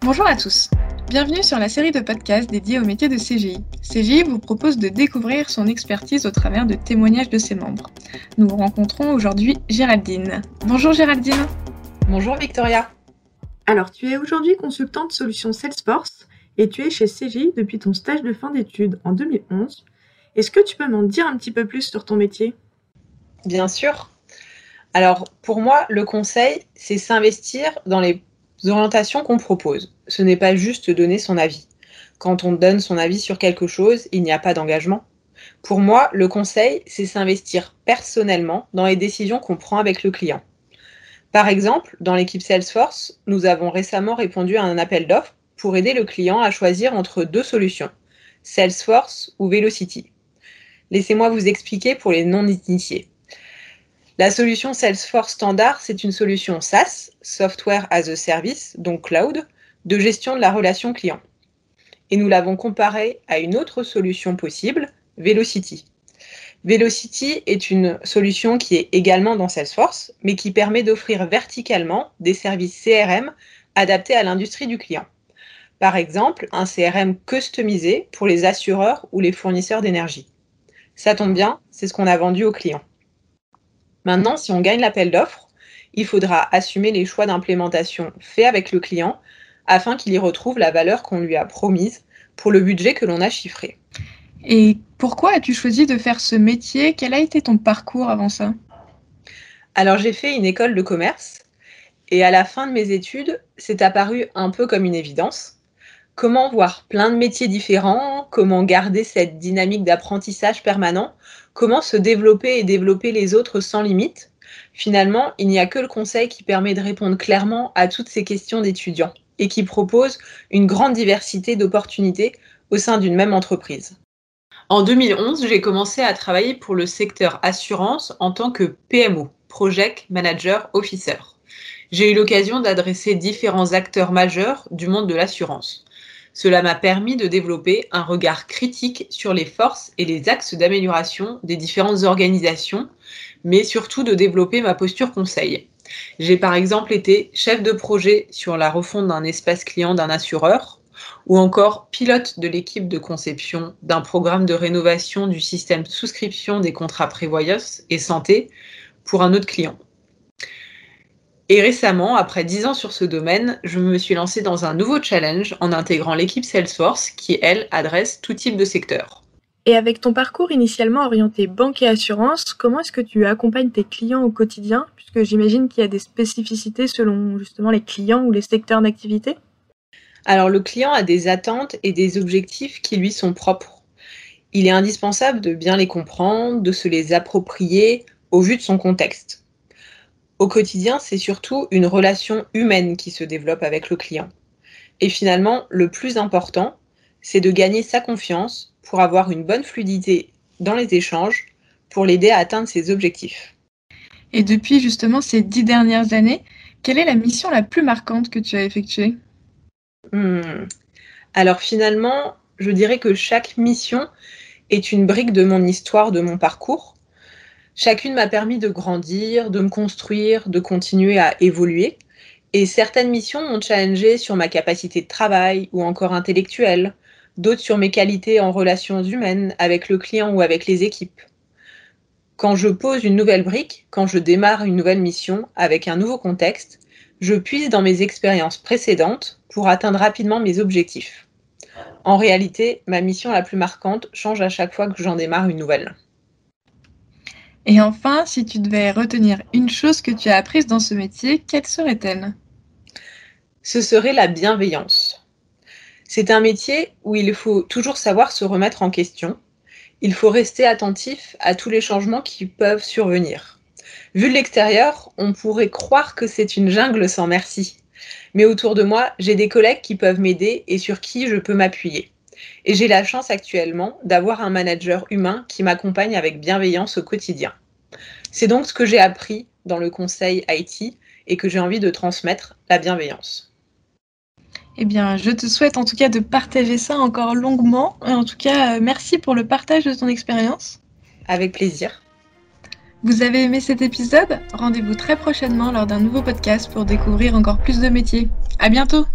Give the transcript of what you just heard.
Bonjour à tous. Bienvenue sur la série de podcasts dédiée au métier de CGI. CGI vous propose de découvrir son expertise au travers de témoignages de ses membres. Nous rencontrons aujourd'hui Géraldine. Bonjour Géraldine. Bonjour Victoria. Alors, tu es aujourd'hui consultante solution Salesforce et tu es chez CGI depuis ton stage de fin d'études en 2011. Est-ce que tu peux m'en dire un petit peu plus sur ton métier? Bien sûr. Alors, pour moi, le conseil, c'est s'investir dans les orientations qu'on propose. Ce n'est pas juste donner son avis. Quand on donne son avis sur quelque chose, il n'y a pas d'engagement. Pour moi, le conseil, c'est s'investir personnellement dans les décisions qu'on prend avec le client. Par exemple, dans l'équipe Salesforce, nous avons récemment répondu à un appel d'offres pour aider le client à choisir entre deux solutions, Salesforce ou Velocity. Laissez-moi vous expliquer pour les non-initiés. La solution Salesforce Standard, c'est une solution SaaS, Software as a Service, donc cloud, de gestion de la relation client. Et nous l'avons comparé à une autre solution possible, Velocity. Velocity est une solution qui est également dans Salesforce, mais qui permet d'offrir verticalement des services CRM adaptés à l'industrie du client. Par exemple, un CRM customisé pour les assureurs ou les fournisseurs d'énergie. Ça tombe bien, c'est ce qu'on a vendu aux clients. Maintenant, si on gagne l'appel d'offres, il faudra assumer les choix d'implémentation faits avec le client afin qu'il y retrouve la valeur qu'on lui a promise pour le budget que l'on a chiffré. Et pourquoi as-tu choisi de faire ce métier? Quel a été ton parcours avant ça? Alors j'ai fait une école de commerce et à la fin de mes études, c'est apparu un peu comme une évidence. Comment voir plein de métiers différents, comment garder cette dynamique d'apprentissage permanent, comment se développer et développer les autres sans limite. Finalement, il n'y a que le conseil qui permet de répondre clairement à toutes ces questions d'étudiants et qui propose une grande diversité d'opportunités au sein d'une même entreprise. En 2011, j'ai commencé à travailler pour le secteur assurance en tant que PMO, Project Manager Officer. J'ai eu l'occasion d'adresser différents acteurs majeurs du monde de l'assurance. Cela m'a permis de développer un regard critique sur les forces et les axes d'amélioration des différentes organisations, mais surtout de développer ma posture conseil. J'ai par exemple été chef de projet sur la refonte d'un espace client d'un assureur, ou encore pilote de l'équipe de conception d'un programme de rénovation du système souscription des contrats prévoyance et santé pour un autre client. Et récemment, après 10 ans sur ce domaine, je me suis lancée dans un nouveau challenge en intégrant l'équipe Salesforce qui, elle, adresse tout type de secteur. Et avec ton parcours initialement orienté banque et assurance, comment est-ce que tu accompagnes tes clients au quotidien? Puisque j'imagine qu'il y a des spécificités selon justement les clients ou les secteurs d'activité. Alors le client a des attentes et des objectifs qui lui sont propres. Il est indispensable de bien les comprendre, de se les approprier au vu de son contexte. Au quotidien, c'est surtout une relation humaine qui se développe avec le client. Et finalement, le plus important, c'est de gagner sa confiance pour avoir une bonne fluidité dans les échanges, pour l'aider à atteindre ses objectifs. Et depuis justement ces dix dernières années, quelle est la mission la plus marquante que tu as effectuée? Hmm. Alors finalement, je dirais que chaque mission est une brique de mon histoire, de mon parcours. Chacune m'a permis de grandir, de me construire, de continuer à évoluer. Et certaines missions m'ont challengé sur ma capacité de travail ou encore intellectuelle, d'autres sur mes qualités en relations humaines avec le client ou avec les équipes. Quand je pose une nouvelle brique, quand je démarre une nouvelle mission avec un nouveau contexte, je puise dans mes expériences précédentes pour atteindre rapidement mes objectifs. En réalité, ma mission la plus marquante change à chaque fois que j'en démarre une nouvelle. Et enfin, si tu devais retenir une chose que tu as apprise dans ce métier, quelle serait-elle? Ce serait la bienveillance. C'est un métier où il faut toujours savoir se remettre en question. Il faut rester attentif à tous les changements qui peuvent survenir. Vu de l'extérieur, on pourrait croire que c'est une jungle sans merci. Mais autour de moi, j'ai des collègues qui peuvent m'aider et sur qui je peux m'appuyer. Et j'ai la chance actuellement d'avoir un manager humain qui m'accompagne avec bienveillance au quotidien. C'est donc ce que j'ai appris dans le conseil IT et que j'ai envie de transmettre, la bienveillance. Eh bien, je te souhaite en tout cas de partager ça encore longuement. En tout cas, euh, merci pour le partage de ton expérience. Avec plaisir. Vous avez aimé cet épisode? Rendez-vous très prochainement lors d'un nouveau podcast pour découvrir encore plus de métiers. À bientôt